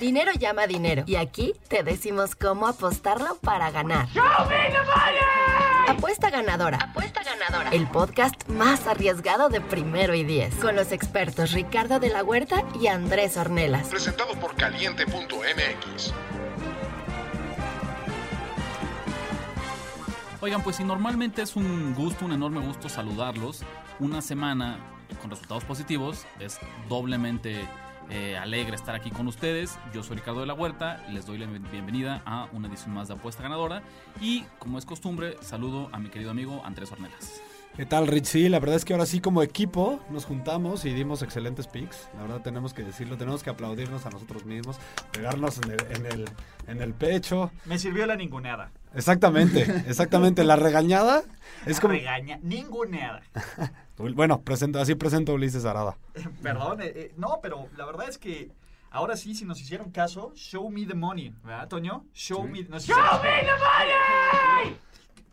Dinero llama dinero. Y aquí te decimos cómo apostarlo para ganar. Apuesta ganadora. Apuesta ganadora. El podcast más arriesgado de primero y diez. Con los expertos Ricardo de la Huerta y Andrés Ornelas. Presentado por caliente.mx. Oigan, pues si normalmente es un gusto, un enorme gusto saludarlos, una semana con resultados positivos es doblemente eh, alegre estar aquí con ustedes. Yo soy Ricardo de la Huerta, les doy la bienvenida a una edición más de Apuesta Ganadora y como es costumbre, saludo a mi querido amigo Andrés Ornelas. ¿Qué tal, Rich? Sí, la verdad es que ahora sí como equipo nos juntamos y dimos excelentes picks. La verdad tenemos que decirlo, tenemos que aplaudirnos a nosotros mismos, pegarnos en el, en el, en el pecho. Me sirvió la ninguneada. Exactamente, exactamente. La regañada es como... Regaña, ninguneada. Bueno, presento, así presento a Ulises Arada. Perdón, eh, eh, no, pero la verdad es que ahora sí, si nos hicieron caso, show me the money, ¿verdad, Toño? Show me, nos ¡Show me the money!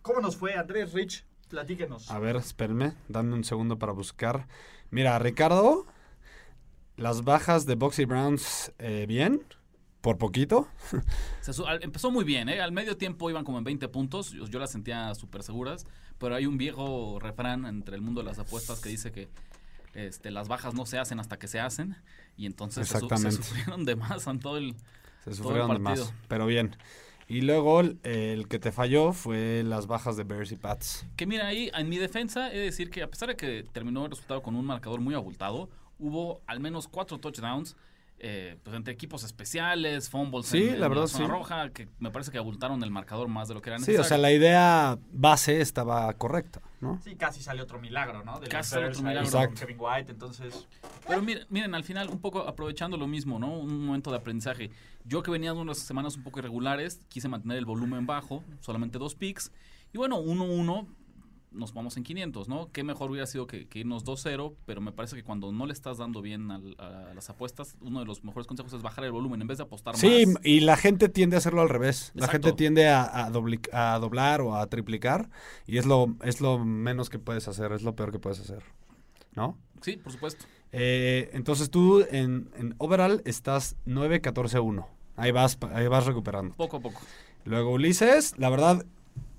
¿Cómo nos fue, Andrés Rich? Platíquenos. A ver, espérenme, dame un segundo para buscar. Mira, Ricardo, las bajas de Boxy Browns, eh, bien, por poquito. Se empezó muy bien, ¿eh? Al medio tiempo iban como en 20 puntos, yo, yo las sentía súper seguras, pero hay un viejo refrán entre el mundo de las apuestas que dice que este, las bajas no se hacen hasta que se hacen, y entonces se, se sufrieron de más en todo el... Se el sufrieron de más, pero bien. Y luego el, que te falló fue las bajas de Bears y Pats. Que mira, ahí en mi defensa he de decir que a pesar de que terminó el resultado con un marcador muy abultado, hubo al menos cuatro touchdowns eh, pues entre equipos especiales, fumbles Sí, en, la en verdad, zona sí. roja, que me parece que abultaron el marcador más de lo que era Sí, necesario. o sea, la idea base estaba correcta, ¿no? Sí, casi salió otro milagro, ¿no? Casi salió otro milagro. con Exacto. Kevin White, entonces... Pero miren, miren, al final, un poco aprovechando lo mismo, ¿no? Un momento de aprendizaje. Yo que venía de unas semanas un poco irregulares, quise mantener el volumen bajo, solamente dos picks. Y bueno, 1-1, nos vamos en 500, ¿no? Qué mejor hubiera sido que, que irnos 2-0, pero me parece que cuando no le estás dando bien al- a, las apuestas, uno de los mejores consejos es bajar el volumen en vez de apostar Sí, más. y la gente tiende a hacerlo al revés. La gente tiende a, a dobli- a doblar o a triplicar y es lo, es lo menos que puedes hacer, es lo peor que puedes hacer, ¿no? Sí, por supuesto. Eh, entonces tú en, en overall estás 9-14-1. Ahí vas, ahí vas recuperando. Poco a poco. Luego Ulises, la verdad,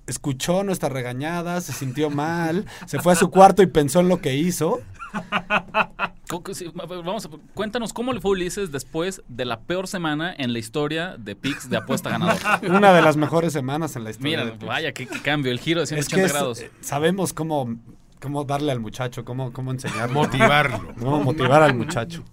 escuchó nuestra regañada, se sintió mal, se fue a su cuarto y pensó en lo que hizo. Vamos, a- cuéntanos cómo le fue Ulises después de la peor semana en la historia de picks de apuesta ganadora. Una de las mejores semanas en la historia. Mira, de vaya, qué, qué cambio, el giro de es 180 que es- grados. eh, sabemos cómo, cómo darle al muchacho, cómo, cómo enseñarle. Motivarlo. Cómo motivar al muchacho.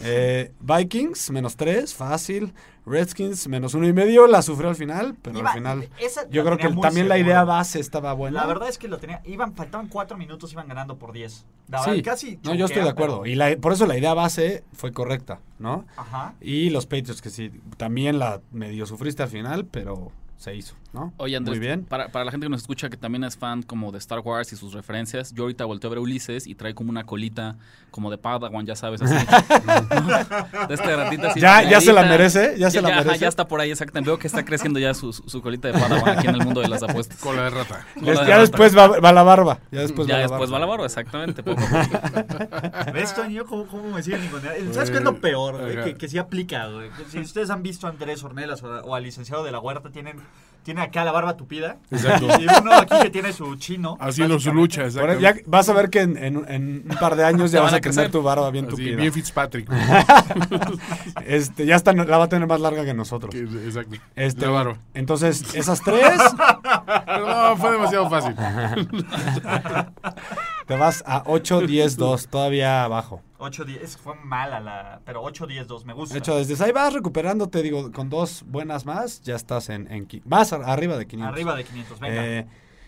Eh, Vikings, menos tres, fácil. Redskins, menos uno y medio, la sufrió al final, pero Iba- al final. Yo creo que también la idea base estaba buena. La verdad es que lo tenía... Iban, faltaban cuatro minutos, iban ganando por 10. La verdad, Sí, casi no, yo estoy de acuerdo. pero- Y la- por eso la idea base fue correcta, ¿no? Ajá. Y los Patriots, que sí, también la medio sufriste al final, pero se hizo, ¿no? Oye, Andrés, Muy bien. Para, para la gente que nos escucha que también es fan como de Star Wars y sus referencias, yo ahorita volteo a ver a Ulises y trae como una colita como de Padawan, ya sabes, así. de este ratito así. Ya- ya se la merece, ya se la ajá, merece. ya está por ahí, exactamente. Veo que está creciendo ya su, su colita de Padawan aquí en el mundo de las apuestas. Cola de rata. Cola Es- de ya rata. después va, va la barba. Ya después ya va la después va barba. la barba, exactamente. poco poco. ¿Ves, Toño, cómo, cómo me siguen? ¿Sabes qué es lo peor, güey? Ajá. Que, que sí aplica, güey. Si ustedes han visto a Andrés Ornelas o, a- o al licenciado de la Huerta, tienen, tiene acá la barba tupida. Exacto. Y uno aquí que tiene su chino. Haciendo su lucha, exacto. ya vas a ver que en, en- en un par de años ya vas a a tener crecer. tu barba bien Así, tupida. bien Fitzpatrick. Este, ya está, la va a tener más larga que nosotros. Exacto. Este, La barba. entonces, esas tres, no, fue demasiado fácil. te vas a 8, 10, 2, todavía abajo. 8 10 es- fue mala la. Pero 8 10 2 me gusta. De hecho, desde ahí vas recuperando, te digo, con dos buenas más, ya estás en, en ar- arriba de 500. Arriba de 500, venga. Eh,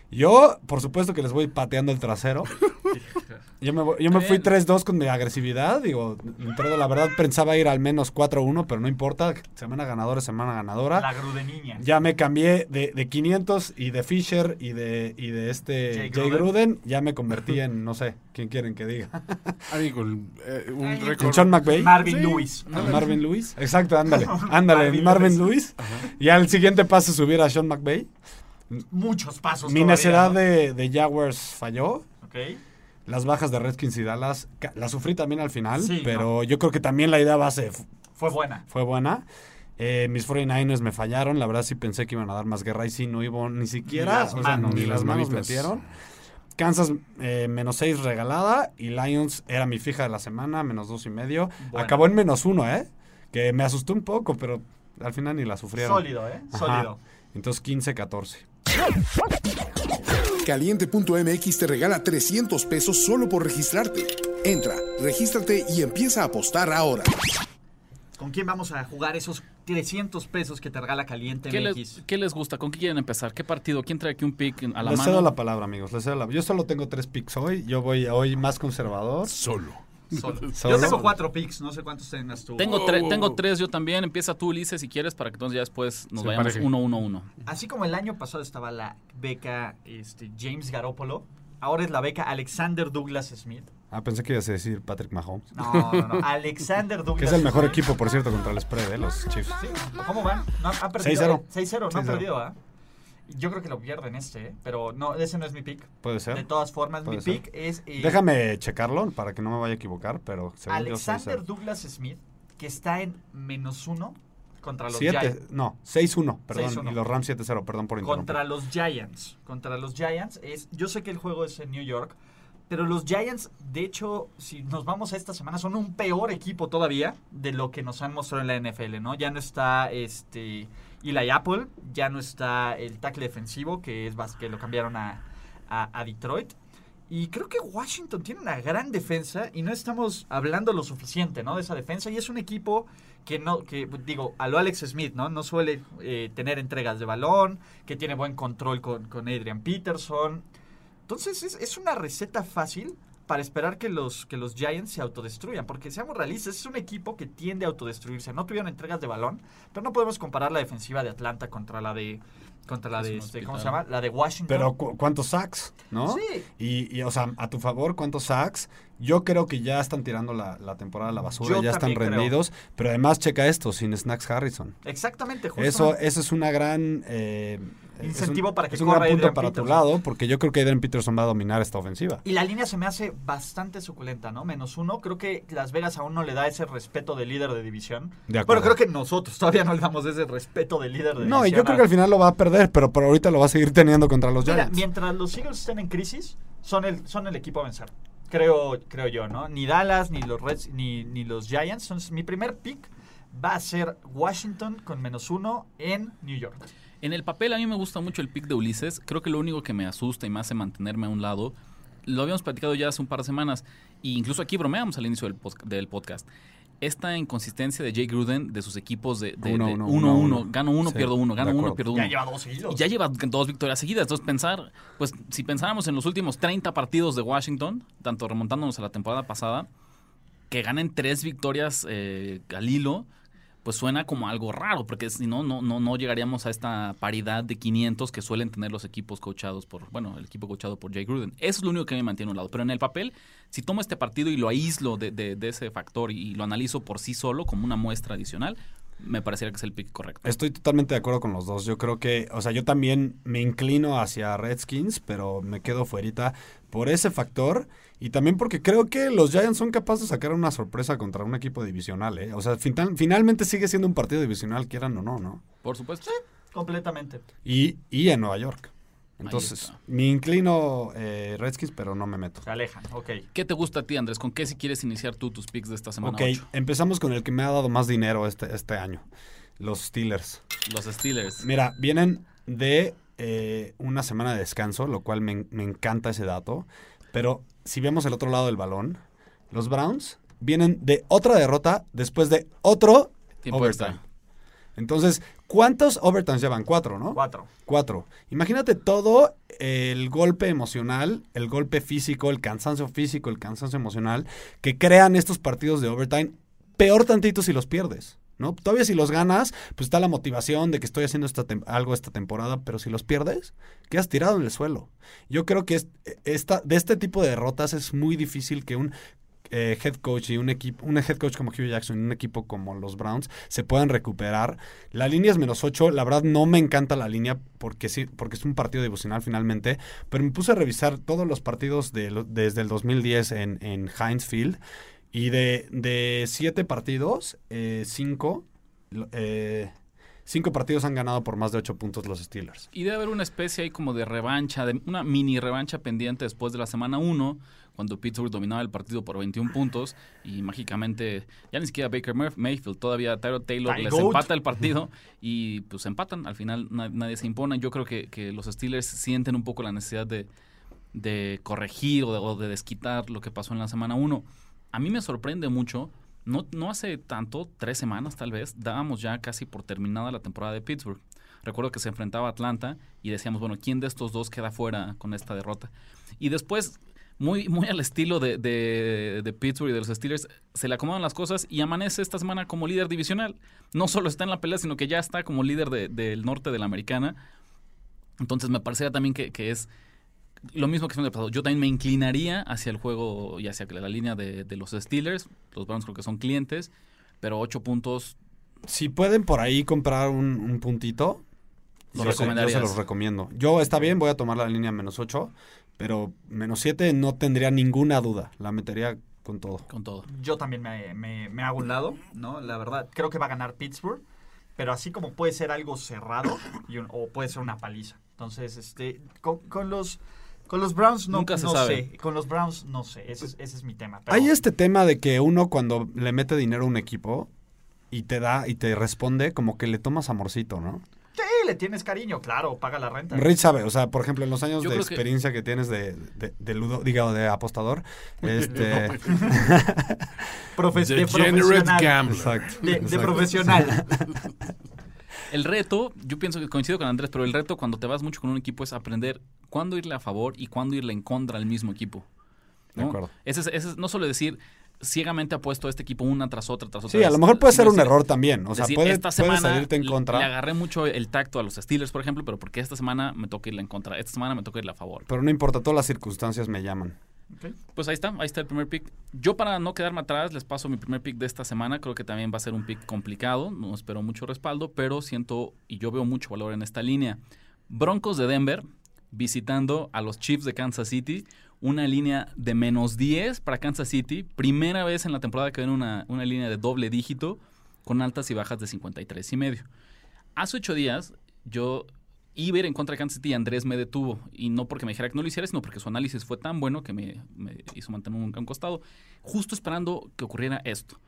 yo, por supuesto que les voy pateando el trasero. Yo me, voy- yo me fui Está 3-2 con mi agresividad. Digo, entré de la verdad pensaba ir al menos 4-1, pero no importa. Semana ganadora, semana ganadora. la gru de niña. Ya me cambié de, de 500 y de Fisher y de, y de este Jay Jay Gruden. Gruden. Ya me convertí en, no sé, ¿quién quieren que diga? Ahí con eh, un Ay, récord. Sean McVay. Marvin Sí. Lewis. ¿En Marvin Lewis. Exacto, ándale. Ándale, Marvin Marvin, Lewis. Lewis. Y al siguiente paso subir a Sean McVay. Muchos pasos. Mi todavía, necedad ¿no? de, de Jaguars falló. Ok. Las bajas de Redskins y Dallas las sufrí también al final, Sí, pero yo creo que también la idea base Fue buena. fue buena. Eh, mis 49ers me fallaron, la verdad sí pensé que iban a dar más guerra y sí, no iba ni siquiera, las o sea, manos. ni las las manos metieron. Kansas eh, menos 6 regalada y Lions era mi fija de la semana, menos dos y medio. Acabó en menos uno, ¿eh? Que me asustó un poco, pero al final ni la sufrieron. Sólido, ¿eh? Ajá. Sólido. Entonces 15-14. Caliente.mx te regala 300 pesos solo por registrarte. Entra, regístrate y empieza a apostar ahora. ¿Con quién vamos a jugar esos 300 pesos que te regala Caliente ¿Qué MX? les, qué les gusta? ¿Con qué quieren empezar? ¿Qué partido? ¿Quién trae aquí un pick a la les mano? cedo la palabra, amigos. les cedo la- Yo solo tengo tres picks hoy. Yo voy hoy más conservador. Solo. Solo. Yo tengo cuatro picks, no sé cuántos tengas tú. Tengo, tre- tengo tres yo también. Empieza tú, Ulises, si quieres, para que entonces ya después nos Se vayamos uno, uno, uno. Así como el año pasado estaba la beca este, James Garoppolo, ahora es la beca Alexander Douglas Smith. Ah, pensé que ibas a decir Patrick Mahomes. No, no, no. Alexander Douglas Que es el mejor equipo, por cierto, contra el spread, ¿eh? Los Chiefs. Sí, ¿Cómo van? No, han perdido, 6-0. eh, 6-0, no han 6-0. perdido, ¿ah? Yo creo que lo pierden este, ¿eh? pero no, ese no es mi pick. Puede De ser. todas formas, mi ser. pick es eh, Déjame checarlo para que no me vaya a equivocar, pero según yo Alexander Douglas Smith, que está en menos uno contra los 7, Giants. no, 6-1, perdón, 6-1. y los Rams 7-0, perdón por interrumpir. Contra los Giants. Contra los Giants es. Yo sé que el juego es en New York. Pero los Giants, de hecho, si nos vamos a esta semana, son un peor equipo todavía de lo que nos han mostrado en la NFL, ¿no? Ya no está este Eli Apple, ya no está el tackle defensivo, que es que lo cambiaron a, a- a Detroit. Y creo que Washington tiene una gran defensa y no estamos hablando lo suficiente, ¿no? De esa defensa. Y es un equipo que no, que digo, a lo Alex Smith, ¿no? No suele eh, tener entregas de balón, que tiene buen control con, con Adrian Peterson. Entonces es, es una receta fácil para esperar que los, que los Giants se autodestruyan. Porque seamos realistas, es un equipo que tiende a autodestruirse. No tuvieron entregas de balón, pero no podemos comparar la defensiva de Atlanta contra la de. Contra la Es de. este, ¿Cómo se llama? La de Washington. Pero cu- ¿cuántos sacks? ¿no? Sí. Y, y, o sea, a tu favor, ¿cuántos sacks? Yo creo que ya están tirando la, la temporada a la basura, Yo ya están creo. rendidos. Pero además, checa esto, sin Snacks Harrison. Exactamente, justo. Eso, eso es una gran... eh, Incentivo es un, para que es un corra gran punto para tu lado, porque yo creo que Adrian Peterson va a dominar esta ofensiva. Y la línea se me hace bastante suculenta, ¿no? Menos uno. Creo que Las Vegas aún no le da ese respeto de líder de división. De acuerdo. Bueno, creo que nosotros todavía no le damos ese respeto de líder de división. No, y yo creo que al final lo va a perder, pero por ahorita lo va a seguir teniendo contra los Mira, Giants. mientras los Eagles estén en crisis, son el, son el equipo a vencer. Creo, creo yo, ¿no? Ni Dallas, ni los Reds, ni, ni los Giants. Entonces, mi primer pick va a ser Washington con menos uno en New York. En el papel a mí me gusta mucho el pick de Ulises. Creo que lo único que me asusta y me hace mantenerme a un lado, lo habíamos platicado ya hace un par de semanas, e incluso aquí bromeamos al inicio del, del podcast. Esta inconsistencia de Jay Gruden de sus equipos de 1-1. Uno, uno, uno, uno. Gano uno, Sí, pierdo uno, gano uno, pierdo uno. Ya lleva dos seguidos. Y ya lleva dos victorias seguidas. Entonces, pensar, pues, si pensáramos en los últimos 30 partidos de Washington, tanto remontándonos a la temporada pasada, que ganen tres victorias eh, al hilo, pues suena como algo raro, porque si no, no, no, llegaríamos a esta paridad de 500 que suelen tener los equipos coachados por, bueno, el equipo coachado por Jay Gruden. Eso es lo único que me mantiene a un lado. Pero en el papel, si tomo este partido y lo aíslo de, de- de ese factor y lo analizo por sí solo como una muestra adicional, me parecería que es el pick correcto. Estoy totalmente de acuerdo con los dos. Yo creo que, o sea, yo también me inclino hacia Redskins, pero me quedo fuerita por ese factor y también porque creo que los Giants son capaces de sacar una sorpresa contra un equipo divisional, ¿eh? O sea, final- finalmente sigue siendo un partido divisional, quieran o no, ¿no? Por supuesto. Completamente. Y, y en Nueva York. Entonces, me inclino eh, Redskins, pero no me meto. Se alejan, ok. ¿Qué te gusta a ti, Andrés? ¿Con qué si quieres iniciar tú tus picks de esta semana Ok, 8? empezamos con el que me ha dado más dinero este, este año. Los Steelers. Los Steelers. Mira, vienen de eh, una semana de descanso, lo cual me, me encanta ese dato. Pero si vemos el otro lado del balón, los Browns vienen de otra derrota después de otro Tiempo overtime. extra. Entonces, ¿cuántos overtimes llevan? Cuatro, ¿no? Cuatro. Cuatro. Imagínate todo el golpe emocional, el golpe físico, el cansancio físico, el cansancio emocional que crean estos partidos de overtime. Peor tantito si los pierdes. ¿No? Todavía si los ganas, pues está la motivación de que estoy haciendo esta algo esta temporada, pero si los pierdes, quedas tirado en el suelo. Yo creo que es- esta, de este tipo de derrotas es muy difícil que un eh, head coach y un equipo, un head coach como Hugh Jackson y un equipo como los Browns se puedan recuperar. La línea es menos 8, la verdad no me encanta la línea porque sí, porque es un partido divisional finalmente, pero me puse a revisar todos los partidos de desde el 2010 en, en Heinz Field Y de, de siete partidos, eh, cinco, eh, cinco partidos han ganado por más de ocho puntos los Steelers. Y debe haber una especie ahí como de revancha, de una mini revancha pendiente después de la semana 1, cuando Pittsburgh dominaba el partido por 21 puntos y mágicamente ya ni siquiera Baker Mayfield, todavía Tyro Taylor Ty les Goat. empata el partido y pues empatan. Al final na- nadie se impone. Yo creo que, que los Steelers sienten un poco la necesidad de, de corregir o de, o de desquitar lo que pasó en la semana 1. A mí me sorprende mucho. No, no hace tanto, tres semanas tal vez, dábamos ya casi por terminada la temporada de Pittsburgh. Recuerdo que se enfrentaba a Atlanta y decíamos, bueno, ¿quién de estos dos queda fuera con esta derrota? Y después, muy, muy al estilo de, de- de Pittsburgh y de los Steelers, se le acomodan las cosas y amanece esta semana como líder divisional. No solo está en la pelea, sino que ya está como líder de- del norte de la americana. Entonces me parecería también que, que es lo mismo que en el pasado. Yo también me inclinaría hacia el juego y hacia la línea de, de los Steelers. Los Browns creo que son clientes, pero ocho puntos Si pueden por ahí comprar un, un puntito, yo se, yo se los recomiendo. Yo está bien, voy a tomar la línea menos 8, pero menos 7 no tendría ninguna duda. La metería con todo. con todo. Yo también me, me- me hago un lado, ¿no? La verdad, creo que va a ganar Pittsburgh, pero así como puede ser algo cerrado y un- o puede ser una paliza. Entonces, este, con, con los con los Browns no, Nunca se no sabe. sé. Con los Browns no sé. Ese es, ese es mi tema. pero- Hay este tema de que uno cuando le mete dinero a un equipo y te da y te responde, como que le tomas amorcito, ¿no? Le tienes cariño, claro, paga la renta. Rich sabe, o sea, por ejemplo, en los años Yo de que- experiencia que, tienes de, de, de ludo, diga, de apostador, este, de Degenerate profesional. gambler. exacto, De, profesional. El reto, yo pienso que coincido con Andrés, pero el reto cuando te vas mucho con un equipo es aprender cuándo irle a favor y cuándo irle en contra al mismo equipo. De acuerdo. Ese es, ese es- no solo decir ciegamente apuesto a este equipo una tras otra tras otra. Sí, a lo mejor puede ser un error también, o sea, decir, puede, esta puede semana salirte en le- contra. Le agarré mucho el tacto a los Steelers, por ejemplo, pero porque esta semana me toca irle en contra. Esta semana me toca irle a favor. Pero no importa, todas las circunstancias me llaman. Pues ahí está, ahí está el primer pick. Yo para no quedarme atrás les paso mi primer pick de esta semana. Creo que también va a ser un pick complicado. No espero mucho respaldo, pero siento y yo veo mucho valor en esta línea. Broncos de Denver visitando a los Chiefs de Kansas City. Una línea de menos 10 para Kansas City. Primera vez en la temporada que ven una, una línea de doble dígito con altas y bajas de 53 y medio. Hace ocho días yo iba a ir en contra de Kansas City y Andrés me detuvo. Y no porque me dijera que no lo hiciera, sino porque su análisis fue tan bueno que me, me hizo mantener un, costado. Justo esperando que ocurriera esto.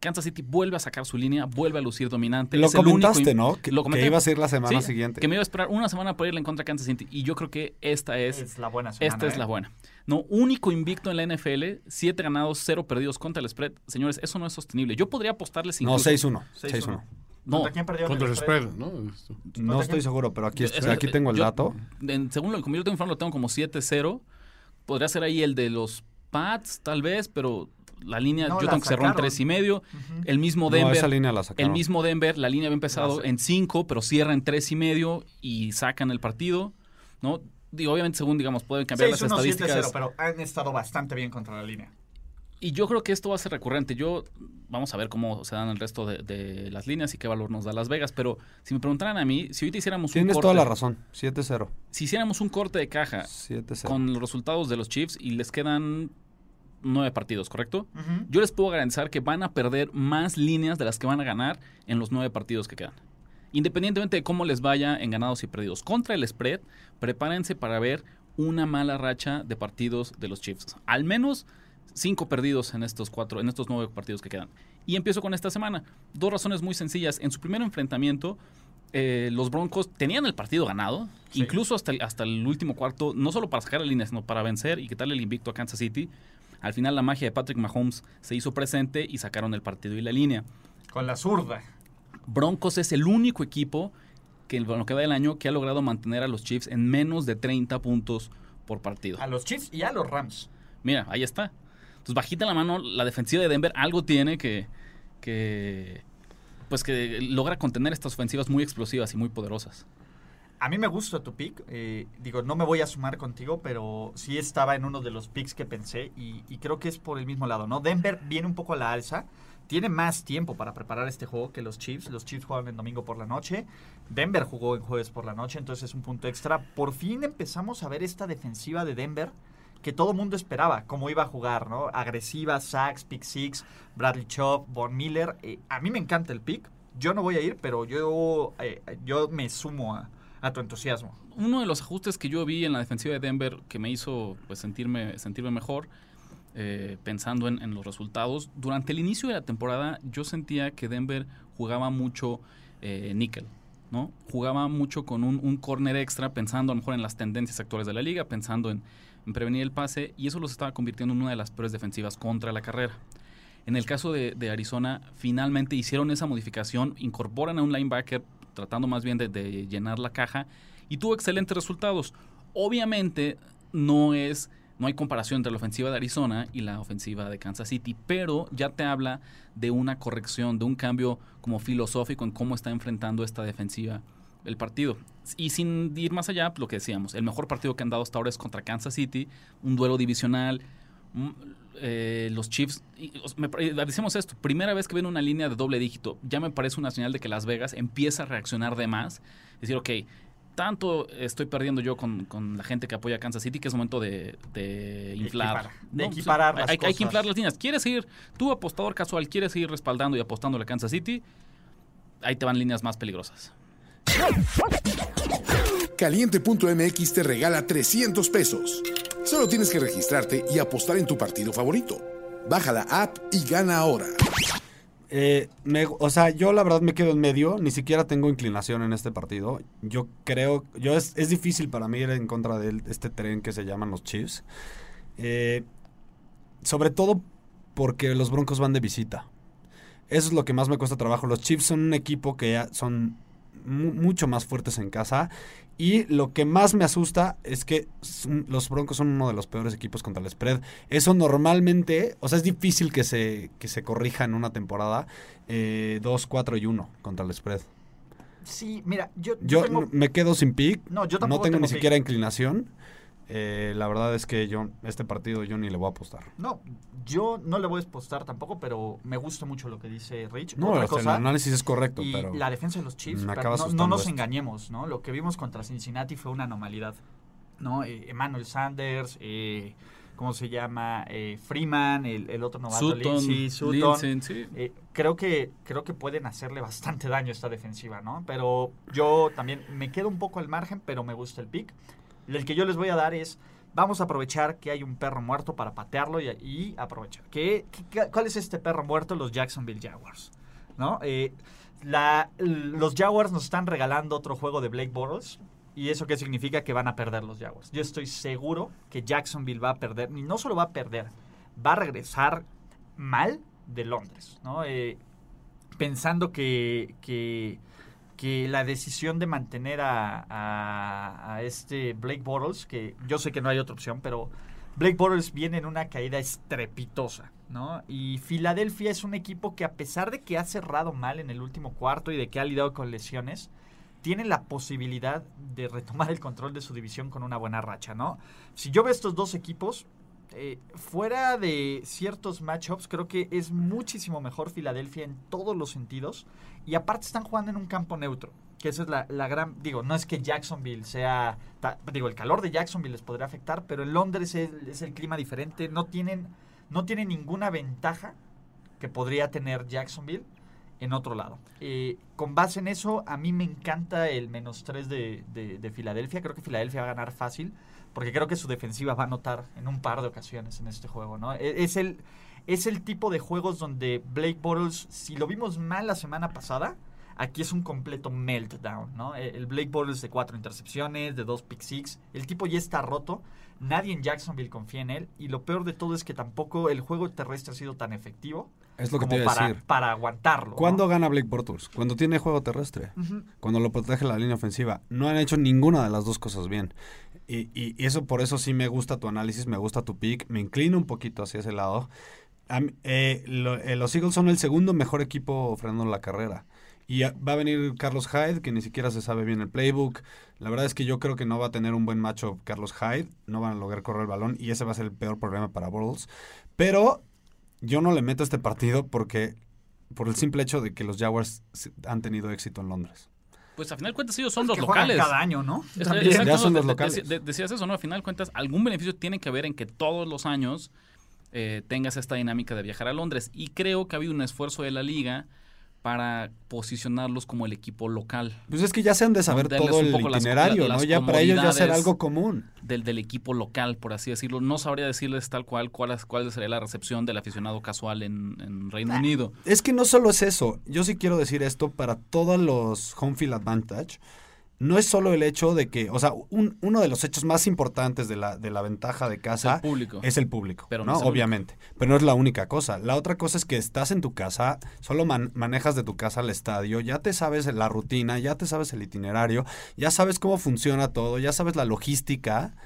Kansas City vuelve a sacar su línea, vuelve a lucir dominante. Lo Es el único comentaste, ¿no? Que, lo que ibas a ir la semana Sí, siguiente. Que me iba a esperar una semana para irle en contra de Kansas City. Y yo creo que esta es, Es la buena semana. esta es ¿eh? la buena. No, único invicto en la NFL, siete ganados, cero perdidos contra el spread. Señores, eso no es sostenible. Yo podría apostarles No, incluso... 6-1. 6-1. 6-1. No, ¿Contra quién perdió? Contra el spread? ¿no? No estoy seguro, pero aquí, Es aquí tengo el yo- dato. en- según lo que yo tengo lo tengo como 7-0. Podría ser ahí el de los Pats, tal vez, pero la línea No, yo la tengo que cerró en. 3 y medio. Ujú. El mismo No, Denver. esa línea la el sacaron. mismo Denver, la línea había empezado en 5, pero cierra en 3 y medio y sacan el partido, ¿no? Digo, obviamente, según digamos, pueden cambiar las 6-1, 7-0, estadísticas. pero han estado bastante bien contra la línea. Y yo creo que esto va a ser recurrente. Yo, vamos a ver cómo se dan el resto de, de las líneas y qué valor nos da Las Vegas. Pero si me preguntaran a mí, si ahorita hiciéramos un Tienes corte, toda la razón. 7-0. si hiciéramos un corte de caja 7-0. con los resultados de los Chiefs y les quedan nueve partidos, ¿correcto? Yo les puedo garantizar que van a perder más líneas de las que van a ganar en los nueve partidos que quedan. Independientemente de cómo les vaya en ganados y perdidos. Contra el spread, prepárense para ver una mala racha de partidos de los Chiefs. Al menos cinco perdidos en estos cuatro, en estos nueve partidos que quedan. Y empiezo con esta semana. Dos razones muy sencillas. En su primer enfrentamiento, eh, los Broncos tenían el partido ganado, Sí. incluso hasta el, hasta el último cuarto, no solo para sacar la línea, sino para vencer y quitarle el invicto a Kansas City. Al final la magia de Patrick Mahomes se hizo presente y sacaron el partido y la línea. Con la zurda. Broncos es el único equipo que en lo que va del año que ha logrado mantener a los Chiefs en menos de 30 puntos por partido. A los Chiefs y a los Rams. Mira, ahí está. Entonces, bajita la mano, la defensiva de Denver algo tiene que, que pues que logra contener estas ofensivas muy explosivas y muy poderosas. A mí me gusta tu pick. eh, digo, no me voy a sumar contigo, pero sí estaba en uno de los picks que pensé y, y creo que es por el mismo lado, ¿no? Denver viene un poco a la alza. Tiene más tiempo para preparar este juego que los Chiefs. Los Chiefs juegan el domingo por la noche. Denver jugó el jueves por la noche, entonces es un punto extra. Por fin empezamos a ver esta defensiva de Denver que todo mundo esperaba cómo iba a jugar, ¿no? Agresiva, sacks, pick six, Bradley Chop, Von Miller. Eh, a mí me encanta el pick. Yo no voy a ir, pero yo, eh, yo me sumo a, a tu entusiasmo. Uno de los ajustes que yo vi en la defensiva de Denver que me hizo pues, sentirme, sentirme mejor, eh, pensando en, los resultados, durante el inicio de la temporada yo sentía que Denver jugaba mucho eh, níquel. ¿no? Jugaba mucho con un, un corner extra, pensando a lo mejor en las tendencias actuales de la liga, pensando en, en prevenir el pase, y eso los estaba convirtiendo en una de las peores defensivas contra la carrera. En el caso de, Arizona, finalmente hicieron esa modificación, incorporan a un linebacker, tratando más bien de llenar la caja, y tuvo excelentes resultados. Obviamente, no es no hay comparación entre la ofensiva de Arizona y la ofensiva de Kansas City, pero ya te habla de una corrección, de un cambio como filosófico en cómo está enfrentando esta defensiva el partido. Y sin ir más allá, lo que decíamos, el mejor partido que han dado hasta ahora es contra Kansas City, un duelo divisional. mm, eh, los Chiefs, y, eh, decimos esto, primera vez que ven una línea de doble dígito, ya me parece una señal de que Las Vegas empieza a reaccionar de más, decir, ok, tanto estoy perdiendo yo con, con la gente que apoya a Kansas City que es momento de, de inflar. Equipar- de equiparar hay, las hay- hay cosas. que inflar las líneas. ¿Quieres ir, tú apostador casual, quieres ir respaldando y apostando a Kansas City? Ahí te van líneas más peligrosas. Caliente.mx te regala 300 pesos. Solo tienes que registrarte y apostar en tu partido favorito. Baja la app y gana ahora. Eh, o sea, yo la verdad me quedo en medio, ni siquiera tengo inclinación en este partido. Yo creo, yo es, es difícil para mí ir en contra de este tren que se llaman los Chiefs. Eh, sobre todo porque los Broncos van de visita. Eso es lo que más me cuesta trabajo. Los Chiefs son un equipo que son mu- mucho más fuertes en casa. Y lo que más me asusta es que los Broncos son uno de los peores equipos contra el spread. Eso normalmente, o sea, es difícil que se, que se corrija en una temporada. eh, 2, 4 y 1 contra el spread. Sí, mira, yo, Yo tengo- me quedo sin pick. No, yo no tampoco tengo, tengo ni pick. siquiera inclinación. Eh, la verdad es que yo, este partido yo ni le voy a apostar. No, yo no le voy a apostar tampoco, pero me gusta mucho lo que dice Rich. No, Otra o sea, el cosa, análisis es correcto, y pero... la defensa de los Chiefs, me pero acaba no, no nos esto. engañemos, ¿no? Lo que vimos contra Cincinnati fue una anormalidad, ¿no? Eh, Emmanuel Sanders, eh, ¿cómo se llama? Eh, Freeman, el, el otro novato, Sutton, Lindsey, Sutton. Sí. Eh, creo que creo que pueden hacerle bastante daño a esta defensiva, ¿no? Pero yo también me quedo un poco al margen, pero me gusta el pick. El que yo les voy a dar es vamos a aprovechar que hay un perro muerto para patearlo y, y aprovechar. ¿Qué, cuál es este perro muerto? Los Jacksonville Jaguars, ¿no? Eh, los Jaguars nos están regalando otro juego de Blake Bortles. ¿Y eso qué significa? Que van a perder los Jaguars. Yo estoy seguro que Jacksonville va a perder. Y no solo va a perder, va a regresar mal de Londres, ¿no? Eh, pensando que, que, que la decisión de mantener a, este Blake Bortles, que yo sé que no hay otra opción, pero Blake Bortles viene en una caída estrepitosa, ¿no? Y Filadelfia es un equipo que a pesar de que ha cerrado mal en el último cuarto y de que ha lidiado con lesiones, tiene la posibilidad de retomar el control de su división con una buena racha, ¿no? Si yo veo estos dos equipos, eh, fuera de ciertos matchups, creo que es muchísimo mejor Filadelfia en todos los sentidos. Y aparte están jugando en un campo neutro. Que esa es la, la gran. Digo, no es que Jacksonville sea. digo, el calor de Jacksonville les podría afectar, pero en Londres es, es el clima diferente. No tienen, no tienen ninguna ventaja que podría tener Jacksonville en otro lado. Eh, con base en eso, a mí me encanta el menos 3 de, de- de Filadelfia. Creo que Filadelfia va a ganar fácil, porque creo que su defensiva va a anotar en un par de ocasiones en este juego. ¿no? E- Es, el, es el tipo de juegos donde Blake Bortles, si lo vimos mal la semana pasada, aquí es un completo meltdown. ¿no? E- El Blake Bortles de cuatro intercepciones, de dos pick six, el tipo ya está roto. Nadie en Jacksonville confía en él. Y lo peor de todo es que tampoco el juego terrestre ha sido tan efectivo Es lo que como te iba a para, decir. para aguantarlo. ¿no? ¿Cuándo gana Blake Bortles? Cuando tiene juego terrestre. Ujú. Cuando lo protege la línea ofensiva. No han hecho ninguna de las dos cosas bien. Y, y- eso por eso sí me gusta tu análisis, me gusta tu pick. Me inclino un poquito hacia ese lado. Eh, eh, los Eagles son el segundo mejor equipo frenando la carrera. Y va a venir Carlos Hyde, que ni siquiera se sabe bien el playbook. La verdad es que yo creo que no va a tener un buen macho Carlos Hyde. No van a lograr correr el balón y ese va a ser el peor problema para Bortles. Pero yo no le meto este partido porque por el simple hecho de que los Jaguars han tenido éxito en Londres. Pues a final de cuentas ellos son Que los juegan locales. cada año, ¿no? Es- También. exacto, Ya son los locales. de- de- decías eso, ¿no? A final de cuentas, algún beneficio tiene que haber en que todos los años eh, tengas esta dinámica de viajar a Londres. Y creo que ha habido un esfuerzo de la liga para posicionarlos como el equipo local Pues es que ya se han de saber todo el las- itinerario, ¿no? las Ya para ellos ya será algo común. del, del equipo local, por así decirlo. No sabría decirles tal cual cuál, cuál sería la recepción del aficionado casual en, en Reino Unido. Es que no solo es eso. Yo sí quiero decir esto para todos los home field advantage. No es solo el hecho de que, o sea, un- uno de los hechos más importantes de la, de la ventaja de casa el público. es el público, Pero no. Obviamente. Pero no es la única cosa. La otra cosa es que estás en tu casa, solo man- manejas de tu casa al estadio, ya te sabes la rutina, ya te sabes el itinerario, ya sabes cómo funciona todo, ya sabes la logística.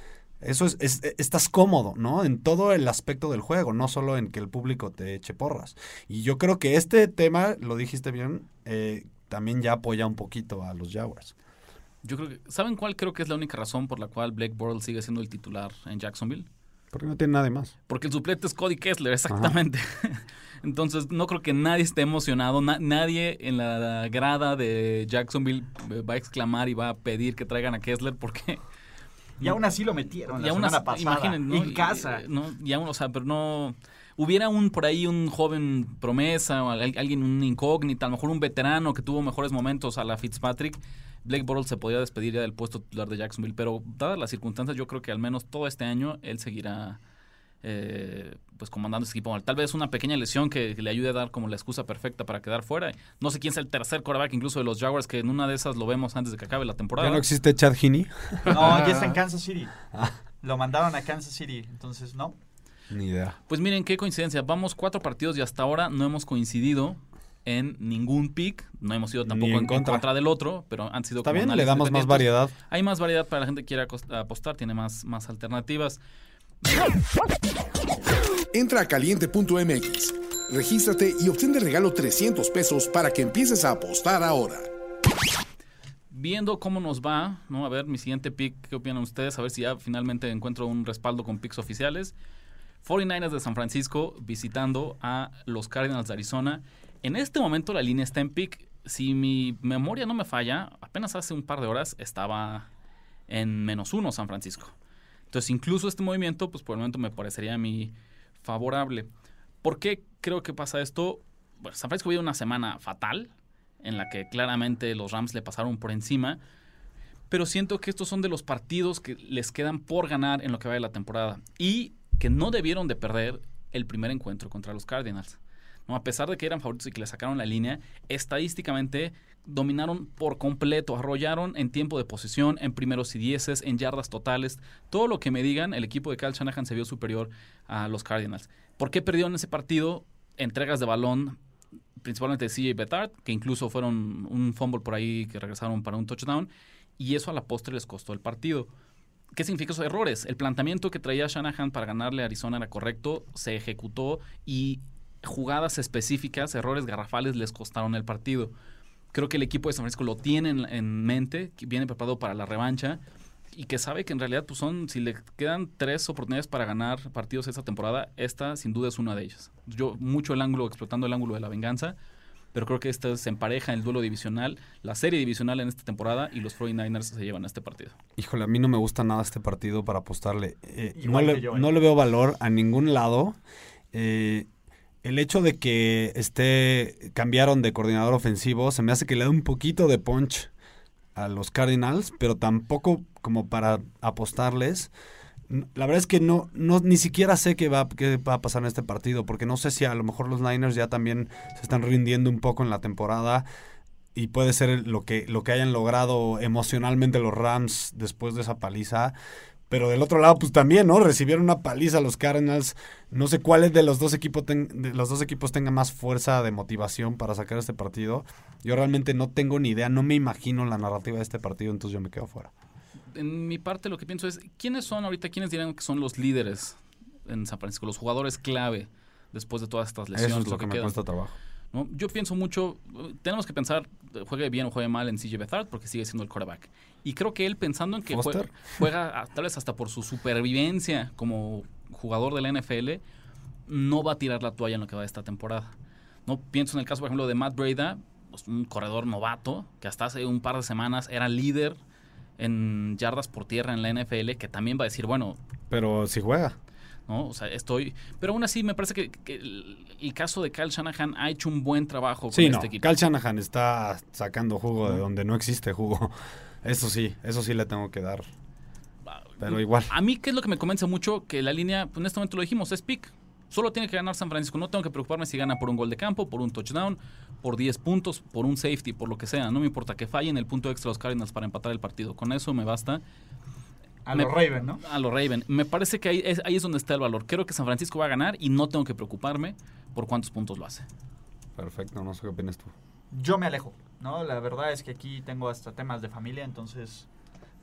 Eso es, es- estás cómodo, ¿no? En todo el aspecto del juego, no solo en que el público te eche porras. Y yo creo que este tema, lo dijiste bien, eh, también ya apoya un poquito a los Jaguars. Yo creo que, ¿Saben cuál creo que es la única razón por la cual Blake Bortles sigue siendo el titular en Jacksonville? Porque no tiene nada de más. Porque el suplente es Cody Kessler, exactamente. Entonces, no creo que nadie esté emocionado. na- nadie en la grada de Jacksonville eh, va a exclamar y va a pedir que traigan a Kessler porque... Y aún así lo metieron y la aún semana así- pasada. imaginen, ¿no? En Y- casa. eh, ¿no? Y aún, o sea, pero no... Hubiera un por ahí un joven promesa, o al- alguien, un incógnita, a lo mejor un veterano que tuvo mejores momentos a la Fitzpatrick. Blake Bortles se podría despedir ya del puesto titular de Jacksonville, pero dadas las circunstancias, yo creo que al menos todo este año él seguirá eh, pues comandando ese equipo. Tal vez una pequeña lesión que, que le ayude a dar como la excusa perfecta para quedar fuera. No sé quién es el tercer quarterback incluso de los Jaguars, que en una de esas lo vemos antes de que acabe la temporada. ¿Ya no existe Chad Heaney? No, ya está en Kansas City. Lo mandaron a Kansas City, entonces no. Ni idea. Pues miren, qué coincidencia. Vamos cuatro partidos y hasta ahora no hemos coincidido en ningún pick. No hemos ido tampoco en, contra. del otro, pero han sido Está como bien, le damos más variedad. Hay más variedad para la gente que quiera apostar, tiene más, más alternativas. Entra a caliente.mx, regístrate y obtén de regalo 300 pesos para que empieces a apostar ahora. Viendo cómo nos va, ¿no? A ver, mi siguiente pick, ¿qué opinan ustedes? A ver si ya finalmente encuentro un respaldo con picks oficiales. 49ers de San Francisco visitando a los Cardinals de Arizona. En este momento la línea está en. Si mi memoria no me falla, apenas hace un par de horas estaba en menos uno San Francisco. Entonces, incluso este movimiento, pues por el momento me parecería a mí favorable. ¿Por qué creo que pasa esto? San Francisco vive una semana fatal, en la que claramente los Rams le pasaron por encima. Pero siento que estos son de los partidos que les quedan por ganar en lo que va de la temporada. Y que no debieron de perder el primer encuentro contra los Cardinals. A pesar de que eran favoritos y que le sacaron la línea, estadísticamente dominaron por completo, arrollaron en tiempo de posesión, en primeros y dieces, en yardas totales. Todo lo que me digan, el equipo de Kyle Shanahan se vio superior a los Cardinals. ¿Por qué perdieron ese partido? Entregas de balón, principalmente de CJ Bettard, que incluso fueron un fumble por ahí que regresaron para un touchdown, y eso a la postre les costó el partido. ¿Qué significa esos errores? El planteamiento que traía Shanahan para ganarle a Arizona era correcto, se ejecutó y jugadas específicas, errores garrafales les costaron el partido. Creo que el equipo de San Francisco lo tiene en, en mente, que viene preparado para la revancha y que sabe que en realidad pues son, si le quedan tres oportunidades para ganar partidos esta temporada, esta sin duda es una de ellas. Yo mucho el ángulo, explotando el ángulo de la venganza, pero creo que esta se empareja en el duelo divisional, la serie divisional en esta temporada y los 49ers se llevan a este partido. Híjole, a mí no me gusta nada este partido para apostarle. Eh, no, le, yo, ¿eh? no le veo valor a ningún lado. Eh, el hecho de que esté cambiaron de coordinador ofensivo se me hace que le da un poquito de punch a los Cardinals, pero tampoco como para apostarles. La verdad es que no, no ni siquiera sé qué va, qué va a pasar en este partido, porque no sé si a lo mejor los Niners ya también se están rindiendo un poco en la temporada y puede ser lo que, lo que hayan logrado emocionalmente los Rams después de esa paliza. Pero del otro lado, pues también, ¿no? Recibieron una paliza los Cardinals. No sé cuál de los dos equipos ten- de los dos equipos tenga más fuerza de motivación para sacar este partido. Yo realmente no tengo ni idea, no me imagino la narrativa de este partido, entonces yo me quedo fuera. En mi parte lo que pienso es, ¿quiénes son ahorita, quiénes dirían que son los líderes en San Francisco, los jugadores clave después de todas estas lesiones? Eso es lo que me cuesta trabajo. ¿No? Yo pienso mucho, tenemos que pensar, juegue bien o juegue mal en CJ Beathard porque sigue siendo el quarterback. Y creo que él pensando en que juega, a- tal vez hasta por su supervivencia como jugador de la NFL, no va a tirar la toalla en lo que va de esta temporada. No pienso en el caso, por ejemplo, de Matt Breda, pues, un corredor novato que hasta hace un par de semanas era líder en yardas por tierra en la NFL, que también va a decir, bueno, Pero si juega. ¿No? O sea, estoy... Pero aún así me parece que, que el, el caso de Kyle Shanahan ha hecho un buen trabajo con Sí, no. este equipo. Cal Shanahan está sacando jugo de donde no existe jugo. Eso sí, eso sí le tengo que dar. Pero igual. A mí, ¿qué es lo que me convence mucho? Que la línea, pues en este momento lo dijimos, es pick. Solo tiene que ganar San Francisco. No tengo que preocuparme si gana por un gol de campo, por un touchdown, por 10 puntos, por un safety, por lo que sea. No me importa que fallen el punto extra los Cardinals para empatar el partido. Con eso me basta. A Me- los Raven, ¿no? A los Raven. Me parece que ahí es, ahí es donde está el valor. Creo que San Francisco va a ganar y no tengo que preocuparme por cuántos puntos lo hace. Perfecto, no sé qué opinas tú. Yo me alejo, ¿no? La verdad es que aquí tengo hasta temas de familia, entonces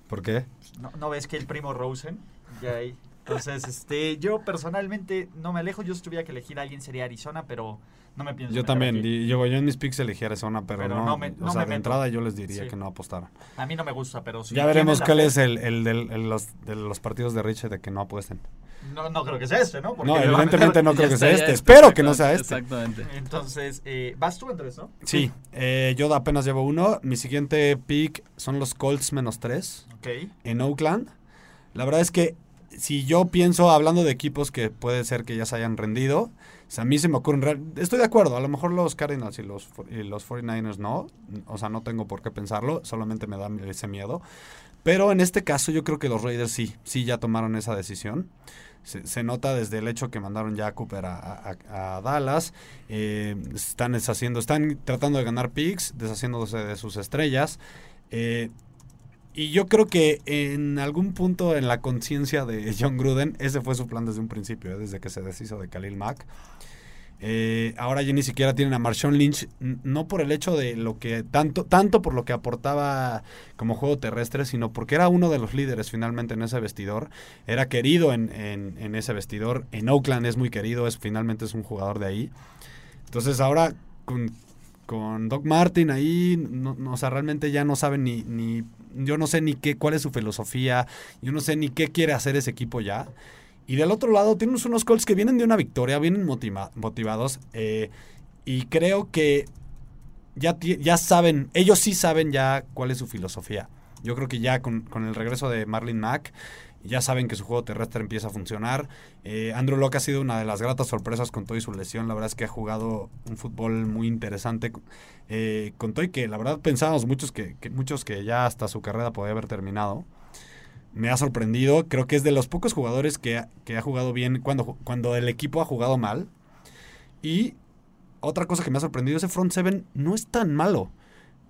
¿Por qué? no, no ves que el primo Rosen ya hay. Entonces, este, yo personalmente no me alejo. Yo si tuviera que elegir a alguien sería Arizona, pero no me pienso. Yo también. y yo, yo en mis picks elegí Arizona, pero, Pero no, no me- o no sea, me de entrada yo les diría Sí. que no apostaran. A mí no me gusta, pero si ya veremos cuál fe- es el, el los, de los partidos de Richie de que no apuesten. No, no creo que sea este, ¿no? Porque No, evidentemente no creo Ya que sea este. está, Espero que no sea este. Exactamente. Entonces, eh, vas tú Andrés, ¿no? Sí, eh, yo apenas llevo uno. Mi siguiente pick son los Colts menos 3 Ok. en Oakland. La verdad es que si yo pienso, hablando de equipos que puede ser que ya se hayan rendido, a mí se me ocurren... Estoy de acuerdo, a lo mejor los Cardinals y los, los 49ers no. O sea, no tengo por qué pensarlo, solamente me da ese miedo. Pero en este caso yo creo que los Raiders sí, sí ya tomaron esa decisión. Se, nota desde el hecho que mandaron ya a Cooper a, a- a Dallas. eh, están deshaciendo, están tratando de ganar picks, deshaciéndose de sus estrellas. eh, y yo creo que en algún punto en la conciencia de John Gruden, ese fue su plan desde un principio, ¿eh? desde que se deshizo de Khalil Mack. Eh, ahora ya ni siquiera tienen a Marshawn Lynch, no por el hecho de lo que, tanto, tanto por lo que aportaba como juego terrestre, sino porque era uno de los líderes finalmente en ese vestidor. Era querido en, en- ese vestidor. En Oakland es muy querido, es, finalmente es un jugador de ahí. Entonces ahora con Doc Martin ahí, no, o sea, realmente ya no saben ni, ni, yo no sé ni qué, cuál es su filosofía, yo no sé ni qué quiere hacer ese equipo ya. Y del otro lado tenemos unos Colts que vienen de una victoria, vienen motiva- motivados. eh, y creo que ya, ya saben, ellos sí saben ya cuál es su filosofía. Yo creo que ya con, con el regreso de Marlin Mack, ya saben que su juego terrestre empieza a funcionar. Eh, Andrew Locke ha sido una de las gratas sorpresas con todo y su lesión. La verdad es que ha jugado un fútbol muy interesante eh, con todo y que la verdad pensábamos muchos que, muchos que ya hasta su carrera podía haber terminado. Me ha sorprendido. Creo que es de los pocos jugadores que, ha- que ha jugado bien cuando, cuando el equipo ha jugado mal. Y otra cosa que me ha sorprendido, ese front seven no es tan malo.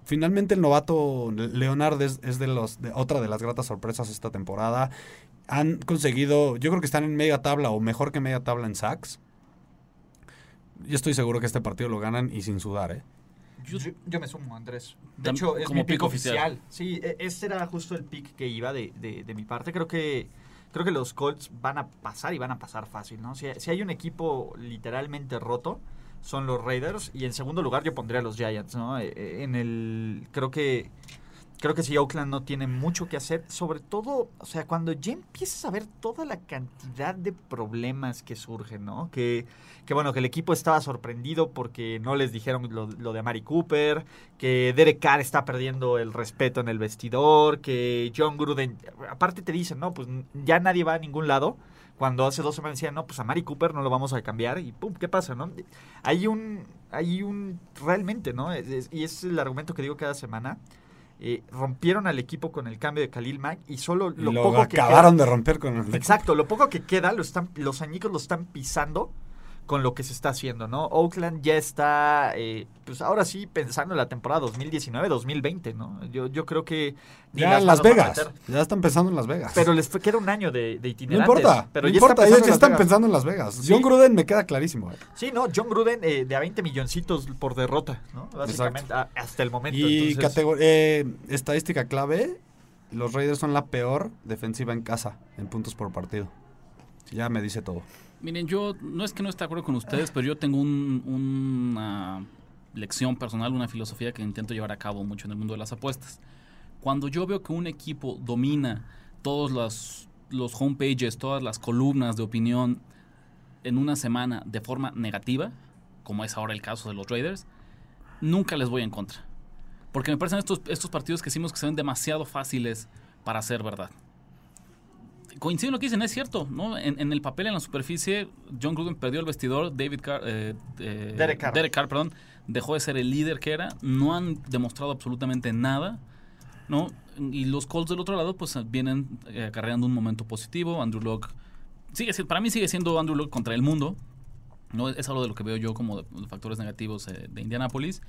Finalmente el novato Leonard es, es de los de otra de las gratas sorpresas esta temporada. Han conseguido, yo creo que están en media tabla o mejor que media tabla en sacks. Yo estoy seguro que este partido lo ganan y sin sudar, ¿eh? Yo- Yo, me sumo, Andrés. De hecho, es como mi pick pick oficial. oficial. Sí, este era justo el pick que iba de, de- de mi parte. Creo que creo que los Colts van a pasar y van a pasar fácil, ¿no? Si, si hay un equipo literalmente roto, son los Raiders. Y en segundo lugar yo pondría a los Giants, ¿no? Eh, eh, En el... Creo que... Creo que si Oakland no tiene mucho que hacer, sobre todo, o sea, cuando ya empiezas a ver toda la cantidad de problemas que surgen, ¿no? Que, que bueno, que el equipo estaba sorprendido porque no les dijeron lo, lo de Mari Cooper, que Derek Carr está perdiendo el respeto en el vestidor, que John Gruden, aparte te dicen, no, pues ya nadie va a ningún lado. Cuando hace dos semanas decían, no, pues a Mari Cooper no lo vamos a cambiar y pum, ¿qué pasa, no? Hay un, hay un, realmente, ¿no? Es- es- y es el argumento que digo cada semana. eh, rompieron al equipo con el cambio de Khalil Mack y solo lo, lo, poco que acabaron queda- de romper con el Exacto, lo poco que queda, lo están, los añicos lo están pisando con lo que se está haciendo, ¿no? Oakland ya está, eh, pues ahora sí, pensando en la temporada 2019-2020, ¿no? Yo, yo creo que... ni Ya en Las Vegas. Ya están pensando en Las Vegas. Pero les queda un año de, de no itinerantes. importa. Pero no ya importa. están Ellos pensando ya en Las están Vegas. pensando en Las Vegas. Sí. John Gruden me queda clarísimo. ¿eh? Sí, no, John Gruden eh, de a 20 milloncitos por derrota, ¿no? Básicamente, a- hasta el momento. Y entonces- eh, estadística clave, los Raiders son la peor defensiva en casa en puntos por partido. Ya me dice todo. Miren, yo no es que no esté de acuerdo con ustedes, pero yo tengo un- una lección personal, una filosofía que intento llevar a cabo mucho en el mundo de las apuestas. Cuando yo veo que un equipo domina todos los, los homepages, todas las columnas de opinión en una semana de forma negativa, como es ahora el caso de los Raiders, nunca les voy en contra. Porque me parecen estos, estos partidos que hicimos que se ven demasiado fáciles para ser verdad. Coincido en lo que dicen, es cierto, ¿no? En, en el papel, en la superficie, John Gruden perdió el vestidor, David Carr, eh, eh, Derek Carr. Derek Carr, perdón, dejó de ser el líder que era, no han demostrado absolutamente nada, ¿no? Y los Colts del otro lado, pues vienen eh, acarreando un momento positivo, Andrew Locke, sigue, para mí sigue siendo Andrew Locke contra el mundo, ¿no? Es algo de lo que veo yo como de, de factores negativos eh, de Indianapolis,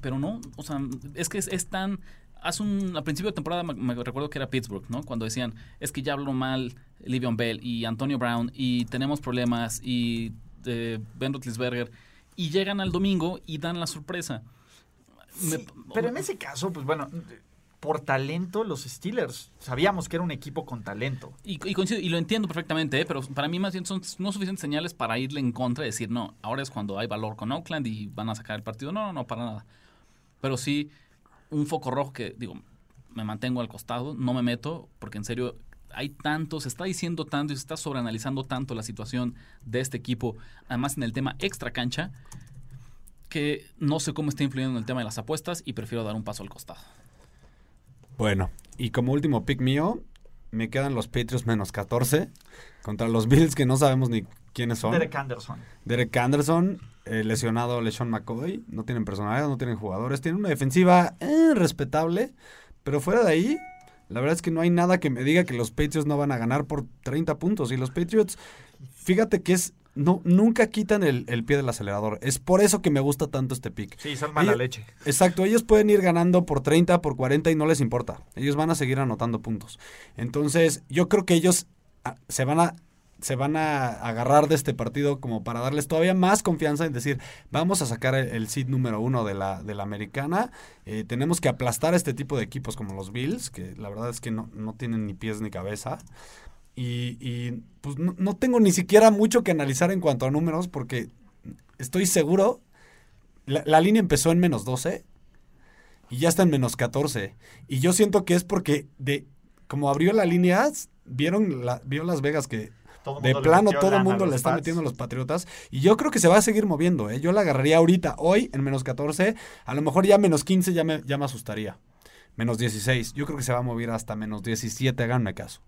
pero no, o sea, es que es, es tan... Hace un, a principio de temporada me, recuerdo que era Pittsburgh, ¿no? Cuando decían, es que ya habló mal Livion Bell y Antonio Brown y tenemos problemas y eh, Ben Roethlisberger y llegan al domingo y dan la sorpresa. Me- pero en ese caso, pues bueno, por talento, los Steelers sabíamos que era un equipo con talento. Y, y coincido, y lo entiendo perfectamente, ¿eh? pero para mí más bien son no suficientes señales para irle en contra y decir, no, ahora es cuando hay valor con Oakland y van a sacar el partido. No, no, no, para nada. Pero sí, un foco rojo que, digo, me mantengo al costado, no me meto, porque en serio hay tanto, se está diciendo tanto y se está sobreanalizando tanto la situación de este equipo, además en el tema extra cancha, que no sé cómo está influyendo en el tema de las apuestas y prefiero dar un paso al costado. Bueno, y como último pick mío, me quedan los Patriots menos 14 contra los Bills que no sabemos ni quiénes son. Derek Anderson. Derek Anderson, eh, lesionado LeSean McCoy, no tienen personalidad, no tienen jugadores, tienen una defensiva eh, respetable, pero fuera de ahí, la verdad es que no hay nada que me diga que los Patriots no van a ganar por 30 puntos. Y los Patriots, fíjate que es, no, nunca quitan el, el pie del acelerador. Es por eso que me gusta tanto este pick. Sí, son mala Ellos- leche. Exacto, ellos pueden ir ganando por 30, por 40 y no les importa. Ellos van a seguir anotando puntos. Entonces, yo creo que ellos ah, se van a se van a agarrar de este partido como para darles todavía más confianza en decir, vamos a sacar el, el seed número uno de la, de la americana, Eh, tenemos que aplastar a este tipo de equipos como los Bills, que la verdad es que no, no tienen ni pies ni cabeza. Y, y, pues no, no tengo ni siquiera mucho que analizar en cuanto a números porque estoy seguro, la, la línea empezó en menos 12 y ya está en menos 14. Y yo siento que es porque de como abrió la línea, vieron la, vio Las Vegas que de plano todo el mundo le está Pats. metiendo a los Patriotas. Y yo creo que se va a seguir moviendo. ¿eh? Yo la agarraría ahorita, hoy, en menos 14. A lo mejor ya menos 15 ya me, ya me asustaría. Menos 16. Yo creo que se va a mover hasta menos 17, háganme caso.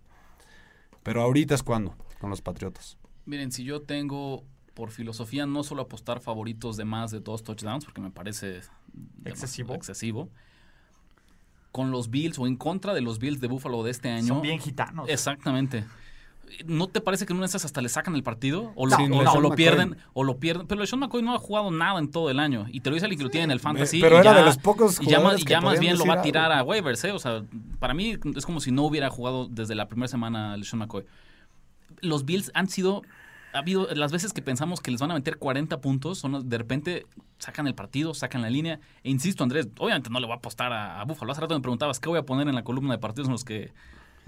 Pero ahorita es cuando, con los Patriotas. Miren, si yo tengo por filosofía no solo apostar favoritos de más de dos touchdowns, porque me parece Excesivo. excesivo, con los Bills o en contra de los Bills de Buffalo de este año. Son bien gitanos. Exactamente. ¿No te parece que en una de esas hasta le sacan el partido? O lo, Sí, o- no, o LeSean lo McCoy. pierden, o lo pierden. Pero LeSean McCoy no ha jugado nada en todo el año. Y te lo dice alguien que lo tiene en el fantasy. pero y era ya- de los pocos Y ya, más- y ya más bien lo va a tirar algo. a waivers, ¿eh? O sea, para mí es como si no hubiera jugado desde la primera semana LeSean McCoy. Los Bills han sido... Ha habido las veces que pensamos que les van a meter 40 puntos, son, de repente sacan el partido, sacan la línea. E insisto, Andrés, obviamente no le voy a apostar a, a Buffalo. Hace rato me preguntabas qué voy a poner en la columna de partidos en los que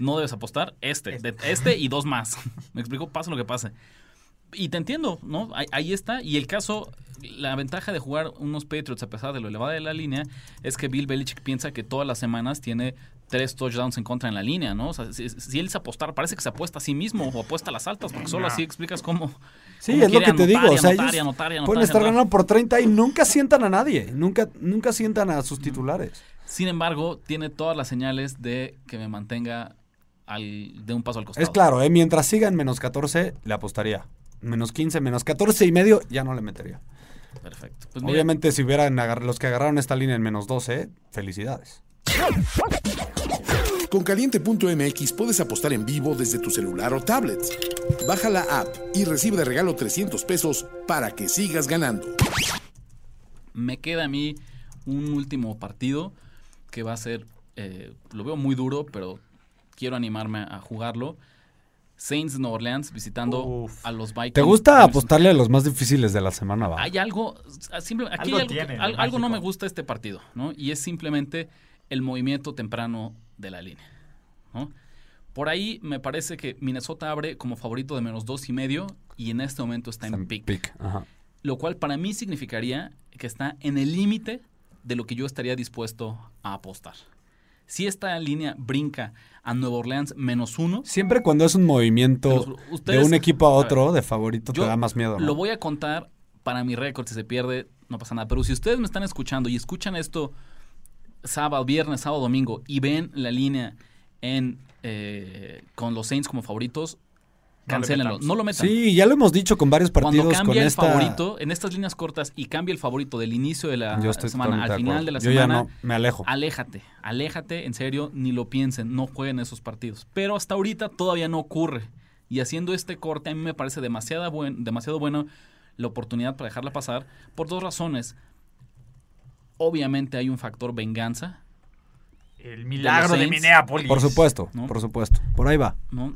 no debes apostar. Este, de- este y dos más. me explico, pasa lo que pase. Y te entiendo, ¿no? Ahí, ahí está. Y el caso, la ventaja de jugar unos Patriots a pesar de lo elevada de la línea es que Bill Belichick piensa que todas las semanas tiene tres touchdowns en contra en la línea, ¿no? O sea, si, si él es apostar, parece que se apuesta a sí mismo o apuesta a las altas, porque solo así explicas cómo. Sí, cómo es lo quiere que te anotar digo. y O sea, anotar y ellos anotar y anotar pueden estar ganando por 30 y nunca sientan a nadie. Nunca, nunca sientan a sus titulares. Sin embargo, tiene todas las señales de que me mantenga al, de un paso al costado. Es claro, ¿eh? mientras siga en menos 14, le apostaría. Menos 15, menos 14 y medio, ya no le metería. Perfecto. Pues mira, Obviamente, si hubieran los que agarraron esta línea en menos 12, felicidades. Con caliente.mx puedes apostar en vivo desde tu celular o tablet. Baja la app y recibe de regalo 300 pesos para que sigas ganando. me queda a mí un último partido que va a ser, eh, lo veo muy duro, pero quiero animarme a jugarlo. Saints de Nueva Orleans visitando Uf. a los Vikings. ¿Te gusta apostarle a los más difícil de la semana, va? Hay algo, simple- aquí Algo hay algo, tiene de al- algo no me gusta este partido, ¿no? Y es simplemente el movimiento temprano de la línea, ¿no? Por ahí me parece que Minnesota abre como favorito de menos dos y medio y en este momento está en Está en pick. pick, ajá. Lo cual para mí significaría que está en el límite de lo que yo estaría dispuesto a apostar. Si esta línea brinca a Nueva Orleans menos uno, Siempre cuando es un movimiento ustedes- de un equipo a a ver, otro, de favorito, te da más miedo, ¿no? lo voy a contar para mi récord si se pierde no pasa nada. Pero si ustedes me están escuchando y escuchan esto sábado, viernes, sábado, domingo y ven la línea en eh, con los Saints como favoritos, cancélenlo. No lo metan. Sí, ya lo hemos dicho con varios Cuando partidos con cambia el esta... favorito, en estas líneas cortas, y cambia el favorito del inicio de la semana al de final de la Yo ya semana, no, me alejo. aléjate, aléjate, en serio, ni lo piensen, no jueguen esos partidos. Pero hasta ahorita todavía no ocurre. Y haciendo este corte, a mí me parece demasiada buen, demasiado bueno la oportunidad para dejarla pasar por dos razones. Obviamente hay un factor venganza, El milagro de. Minneapolis. Por supuesto, ¿no? por supuesto. Por ahí va. ¿no?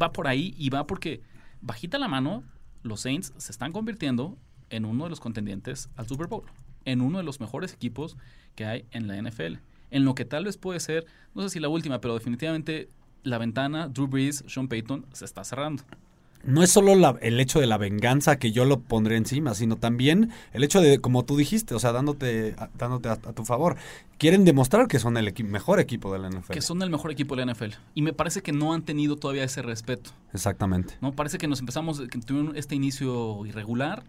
Va por ahí y va porque, bajita la mano, los Saints se están convirtiendo en uno de los contendientes al Super Bowl, en uno de los mejores equipos que hay en la NFL. En lo que tal vez puede ser, no sé si la última, pero definitivamente la ventana, Drew Brees, Sean Payton, se está cerrando. No es solo la- el hecho de la venganza que yo lo pondré encima, sino también el hecho de, como tú dijiste, o sea, dándote, a, dándote a, a tu favor. Quieren demostrar que son el equi- mejor equipo de la NFL. Que son el mejor equipo de la NFL. Y me parece que no han tenido todavía ese respeto. Exactamente. ¿no? Parece que nos empezamos, que tuvieron este inicio irregular,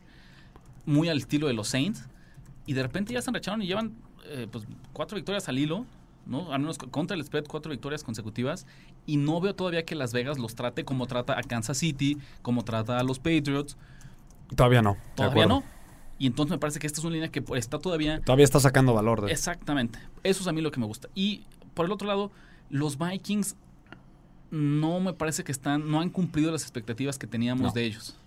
muy al estilo de los Saints, y de repente ya se enracharon y llevan eh, pues, cuatro victorias al hilo, ¿no? Al menos contra el spread, cuatro victorias consecutivas, y no veo todavía que Las Vegas los trate como trata a Kansas City, como trata a los Patriots, Todavía no. todavía no. Y entonces me parece que esta es una línea que pues, está todavía Todavía está sacando valor de Exactamente. Eso es a mí lo que me gusta. Y por el otro lado, los Vikings no me parece que están, no han cumplido las expectativas que teníamos No. de ellos.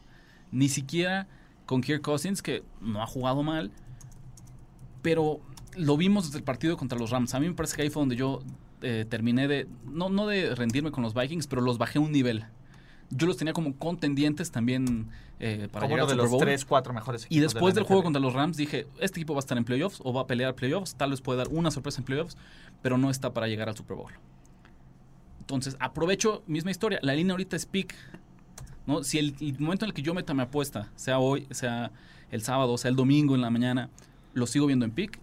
Ni siquiera con Kirk Cousins, que no ha jugado mal, pero lo vimos desde el partido contra los Rams. A mí me parece que ahí fue donde yo eh, terminé de, no, no de rendirme con los Vikings, pero los bajé un nivel. Yo los tenía como contendientes también eh, para Como llegar uno al de Super los Bowl. tres, cuatro mejores equipos. Y después de del juego contra los Rams dije, este equipo va a estar en playoffs o va a pelear playoffs, tal vez puede dar una sorpresa en playoffs, pero no está para llegar al Super Bowl. Entonces, aprovecho, misma historia, la línea ahorita es pick. ¿no? Si el, el momento en el que yo meta mi apuesta, sea hoy, sea el sábado, sea el domingo en la mañana, lo sigo viendo en pick,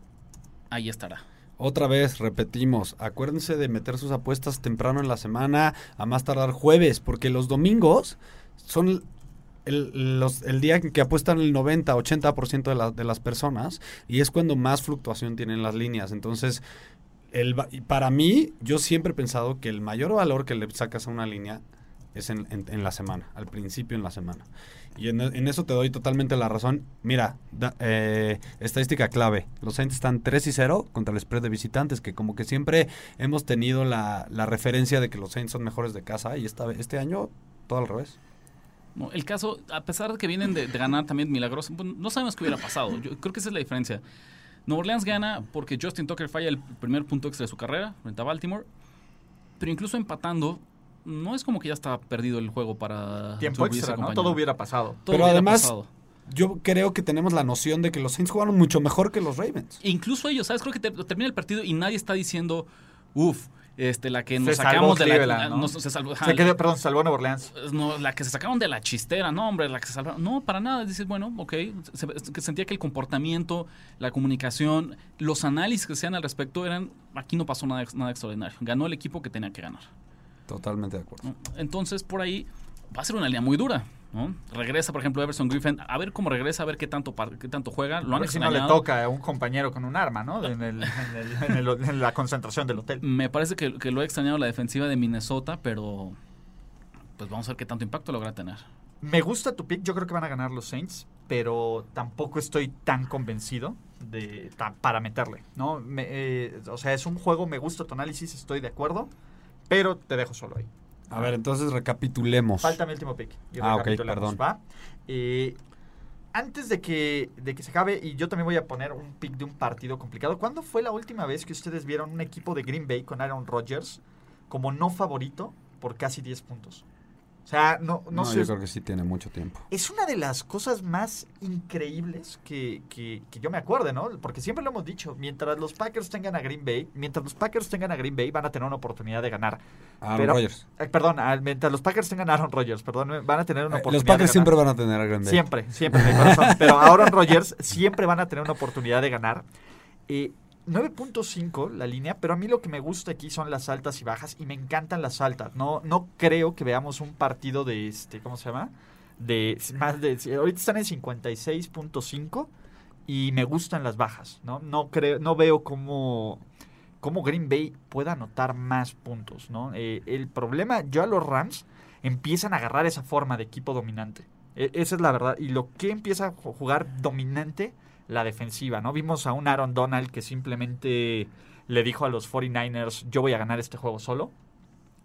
ahí estará. Otra vez, repetimos, acuérdense de meter sus apuestas temprano en la semana, a más tardar jueves, porque los domingos son el, el día en que apuestan el 90-80% de, la- de las personas y es cuando más fluctuación tienen las líneas. Entonces, el, para mí, yo siempre he pensado que el mayor valor que le sacas a una línea es en, la semana, al principio en la semana. Y en, eso te doy totalmente la razón. Mira, eh, estadística clave. Los Saints están 3 y 0 contra el spread de visitantes, que como que siempre hemos tenido la, referencia de que los Saints son mejores de casa y esta, este año todo al revés. El caso, a pesar de que vienen de, de ganar también milagroso, pues, no sabemos qué hubiera pasado. Yo creo que esa es la diferencia. Nueva Orleans gana porque Justin Tucker falla el primer punto extra de su carrera frente a Baltimore. Pero incluso empatando, no es como que ya estaba perdido el juego para Tiempo extra, ¿no? Todo hubiera pasado. Todo Pero hubiera además- pasado. Yo creo que tenemos la noción de que los Saints jugaron mucho mejor que los Ravens. Incluso ellos, ¿sabes? Creo que te- termina el partido y nadie está diciendo, uff, este, la que Se nos salvó sacamos de la... ¿no? nos- se salvó- Se quedó, perdón, se salvó Nueva Orleans. no, la que se sacaron de la chistera, no, hombre, la que se salvaron. No, para nada. Dices, bueno, ok. Se- se- que sentía que el comportamiento, la comunicación, los análisis que se hacían al respecto eran. Aquí no pasó nada, nada extraordinario. Ganó el equipo que tenía que ganar. Totalmente de acuerdo. Entonces, por ahí va a ser una línea muy dura. ¿no? Regresa, por ejemplo, Everson Griffin. A ver cómo regresa, a ver qué tanto, qué tanto juega. Lo han si no le toca a un compañero con un arma, ¿no? En, el- en el- en el- en la concentración del hotel. Me parece que, que lo ha extrañado la defensiva de Minnesota, pero pues vamos a ver qué tanto impacto logra tener. Me gusta tu pick, yo creo que van a ganar los Saints, pero tampoco estoy tan convencido de ta- para meterle, ¿no? Me- eh, o sea, es un juego, me gusta tu análisis, estoy de acuerdo, pero te dejo solo ahí. A ver, entonces recapitulemos. Falta mi último pick. y Ah, ok, perdón. ¿va? Eh, antes de que, de que se acabe, y yo también voy a poner un pick de un partido complicado. ¿Cuándo fue la última vez que ustedes vieron un equipo de Green Bay con Aaron Rodgers como no favorito por casi 10 puntos? O sea, no, no, No, sé. yo creo que sí tiene mucho tiempo. Es una de las cosas más increíbles que, que- que yo me acuerde, ¿no? Porque siempre lo hemos dicho, mientras los Packers tengan a Green Bay, mientras los Packers tengan a Green Bay, van a tener una oportunidad de ganar. Aaron Pero- Rodgers. Eh, perdón, mientras los Packers tengan a Aaron Rodgers, perdón, van a tener una Eh, oportunidad los de Packers ganar. siempre van a tener a Green Bay. Siempre, siempre, mi corazón. Pero Aaron Rodgers siempre van a tener una oportunidad de ganar. Eh, 9.5 la línea, pero a mí lo que me gusta aquí son las altas y bajas y me encantan las altas. No, no creo que veamos un partido de este, ¿cómo se llama? De más de ahorita están en 56.5 y me gustan las bajas, ¿no? No creo, no veo cómo, cómo Green Bay pueda anotar más puntos, ¿no? Eh, el problema, yo a los Rams empiezan a agarrar esa forma de equipo dominante. E- esa es la verdad. Y lo que empieza a ju- jugar dominante, la defensiva, ¿no? Vimos a un Aaron Donald que simplemente le dijo a los 49ers, yo voy a ganar este juego solo.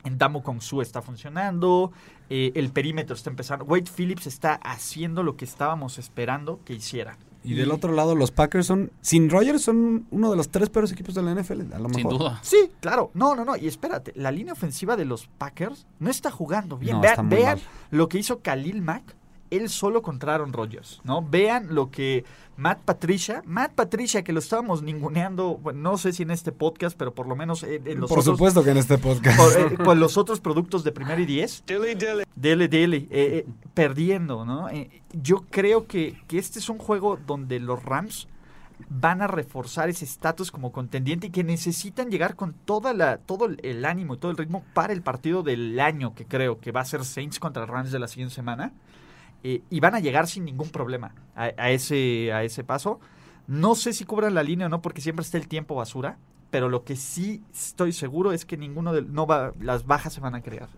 En Damo Kong Su está funcionando. eh, el perímetro está empezando. Wade Phillips está haciendo lo que estábamos esperando que hiciera. Y del otro lado, los Packers son, sin Rogers, son uno de los tres peores equipos de la NFL, a lo Sin mejor. duda. Sí, claro. No, no, no. Y espérate, la línea ofensiva de los Packers no está jugando bien. No, vean está muy vean mal. lo que hizo Khalil Mack, él solo contra Aaron Rodgers, ¿no? Vean lo que Matt Patricia, Matt Patricia, que lo estábamos ninguneando, bueno, no sé si en este podcast, pero por lo menos en, en los Por otros... supuesto que en este podcast. por, eh, con los otros productos de primero y diez. Dele, dele. eh, eh, perdiendo, ¿no? Eh, yo creo que, que este es un juego donde los Rams van a reforzar ese estatus como contendiente y que necesitan llegar con toda la, todo el- el ánimo y todo el ritmo para el partido del año que creo que va a ser Saints contra Rams de la siguiente semana. Eh, y van a llegar sin ningún problema a, ese, a ese paso. No sé si cubran la línea o no, porque siempre está el tiempo basura. Pero lo que sí estoy seguro es que ninguno de no va, las bajas se van a crear.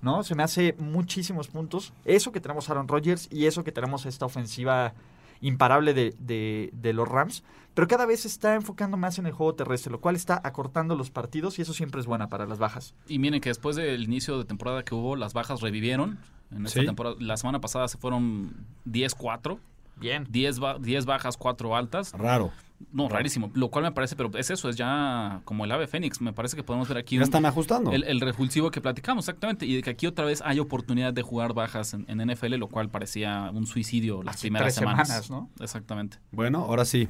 ¿No? Se me hace muchísimos puntos. Eso que tenemos Aaron Rodgers y eso que tenemos esta ofensiva imparable de, de- de los Rams. Pero cada vez se está enfocando más en el juego terrestre, lo cual está acortando los partidos y eso siempre es buena para las bajas. Y miren que después del inicio de temporada que hubo, las bajas revivieron. En esta Sí. temporada, la semana pasada se fueron 10-4. Bien. 10, ba- 10 bajas, 4 altas. Raro. No, rarísimo. Lo cual me parece, pero es eso, es ya como el ave fénix. Me parece que podemos ver aquí Ya un- están ajustando. el, el revulsivo que platicamos, exactamente. Y de que aquí otra vez hay oportunidad de jugar bajas en, en NFL, lo cual parecía un suicidio las primeras tres semanas. semanas, ¿no? Exactamente. Bueno, ahora sí.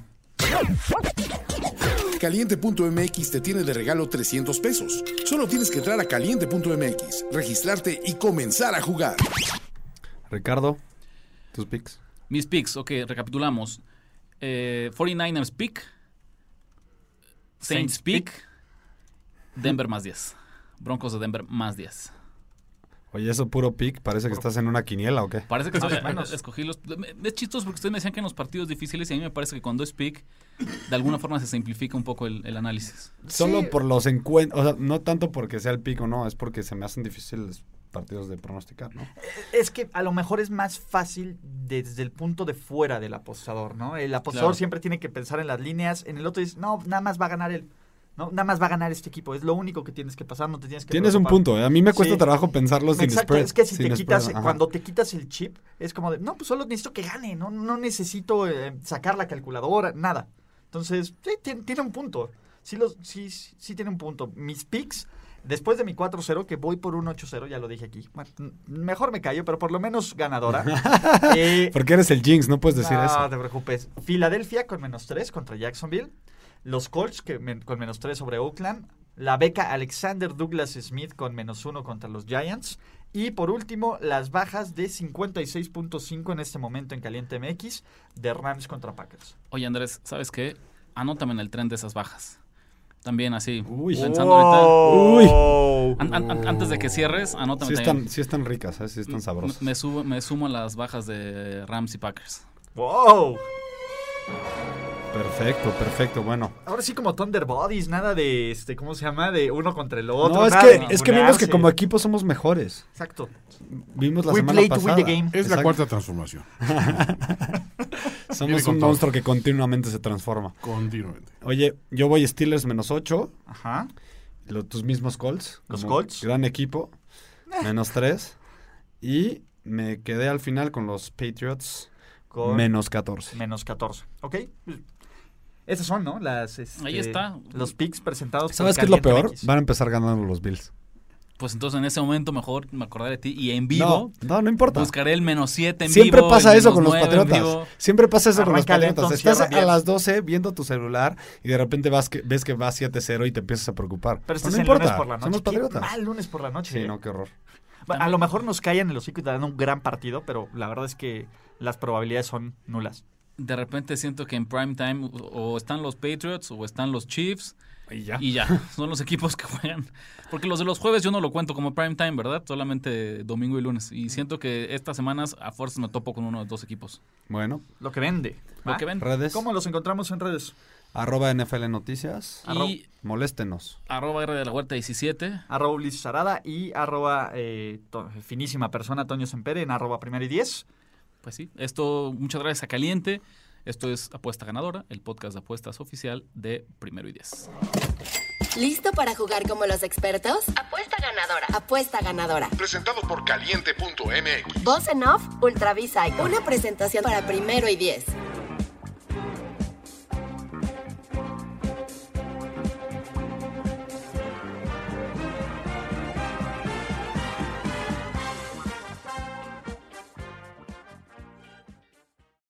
Caliente.mx te tiene de regalo 300 pesos. Solo tienes que entrar a caliente.mx, registrarte y comenzar a jugar. Ricardo, tus picks. Mis picks, ok, recapitulamos. Eh, 49ers pick. Saints Saints pick. Denver más 10. Broncos de Denver más 10. Oye, eso puro pick, parece que estás en una quiniela o qué. Parece que o menos. escogí los. Es chistoso porque ustedes me decían que en los partidos difíciles y a mí me parece que cuando es pick, de alguna forma se simplifica un poco el, el análisis. Solo Sí. por los encuentros, o sea, no tanto porque sea el pick o no, es porque se me hacen difíciles partidos de pronosticar, ¿no? Es que a lo mejor es más fácil desde el punto de fuera del apostador, ¿no? El apostador Claro. siempre tiene que pensar en las líneas, en el otro dice, no, nada más va a ganar él. No, nada más va a ganar este equipo, es lo único que tienes que pasar, no te tienes que Tienes un punto, ¿eh? a mí me cuesta Sí. trabajo pensarlo sin Exacto, spread. es que si sin te quitas, cuando te quitas el chip, es como de, no, pues solo necesito que gane, no, no necesito eh, sacar la calculadora, nada. Entonces, sí, tiene, tiene un punto. Sí, los, sí, sí, sí tiene un punto. Mis picks, después de mi 4-0, que voy por un 8-0, ya lo dije aquí. Bueno, mejor me callo, pero por lo menos ganadora. Eh, Porque eres el Jinx, no puedes decir no, eso. No te preocupes. Filadelfia con menos 3 contra Jacksonville. Los Colts que men- con menos 3 sobre Oakland. La beca Alexander Douglas Smith con menos 1 contra los Giants. Y por último, las bajas de 56.5 en este momento en Caliente MX de Rams contra Packers. Oye, Andrés, ¿sabes qué? Anótame en el tren de esas bajas. También así, Uy. pensando ahorita. Uy. An- an- an- antes de que cierres, anótame Sí están, sí están ricas, ¿eh? sí están sabrosas. Me, subo- me sumo a las bajas de Rams y Packers. ¡Wow! Perfecto, perfecto, bueno. Ahora sí como Thunder Bodies, nada de este, ¿cómo se llama? De uno contra el otro. No, es que, es que vimos que como equipo somos mejores. Exacto. Vimos la We semana play to win pasada. the game. Es la Exacto. cuarta transformación, Somos un todo. monstruo que continuamente se transforma. continuamente. Oye, yo voy Steelers menos 8. Ajá. Lo- tus mismos Colts. Los Colts. Gran equipo. Menos 3. Y me quedé al final con los Patriots. Con Menos 14. menos 14. ¿Ok? Esas son, ¿no? Las, este, Ahí está. Los picks presentados ¿Sabes qué es lo peor? Van a empezar ganando los Bills. Pues entonces en ese momento mejor me acordaré de ti y en vivo No, no, no importa. buscaré el menos 7 en Siempre vivo. pasa eso con los en patriotas. Siempre pasa eso con los patriotas. Estás a bien. las 12 viendo tu celular y de repente vas que, ves que va 7-0 y te empiezas a preocupar. Pero este no es el importa. lunes por la Son noche. los Qué patriotas. mal lunes por la noche. Sí, ¿eh? no, qué horror. A lo mejor nos callan el hocico y te dan un gran partido, pero la verdad es que las probabilidades son nulas. de repente siento que en prime time o están los Patriots o están los Chiefs Y ya. y ya, son los equipos que juegan. Porque los de los jueves yo no lo cuento como prime time, ¿verdad? Solamente domingo y lunes. Y siento que estas semanas a fuerzas me topo con uno de los dos equipos. Bueno, Lo que vende. Lo que ven. redes. ¿Cómo los encontramos en redes? Arroba NFL Noticias. Y Moléstenos. arroba R de la Huerta 17. Arroba Ulises Sarada y arroba eh, to- finísima persona Toño Sempere en arroba primero y diez. Pues sí, esto, muchas gracias a Caliente. Esto es Apuesta Ganadora, el podcast de apuestas oficial de Primero y Diez. ¿Listo para jugar como los expertos? Apuesta ganadora. Apuesta ganadora. Presentado por caliente.mx. Voz en off, Ultravisa. Una presentación para primero y diez.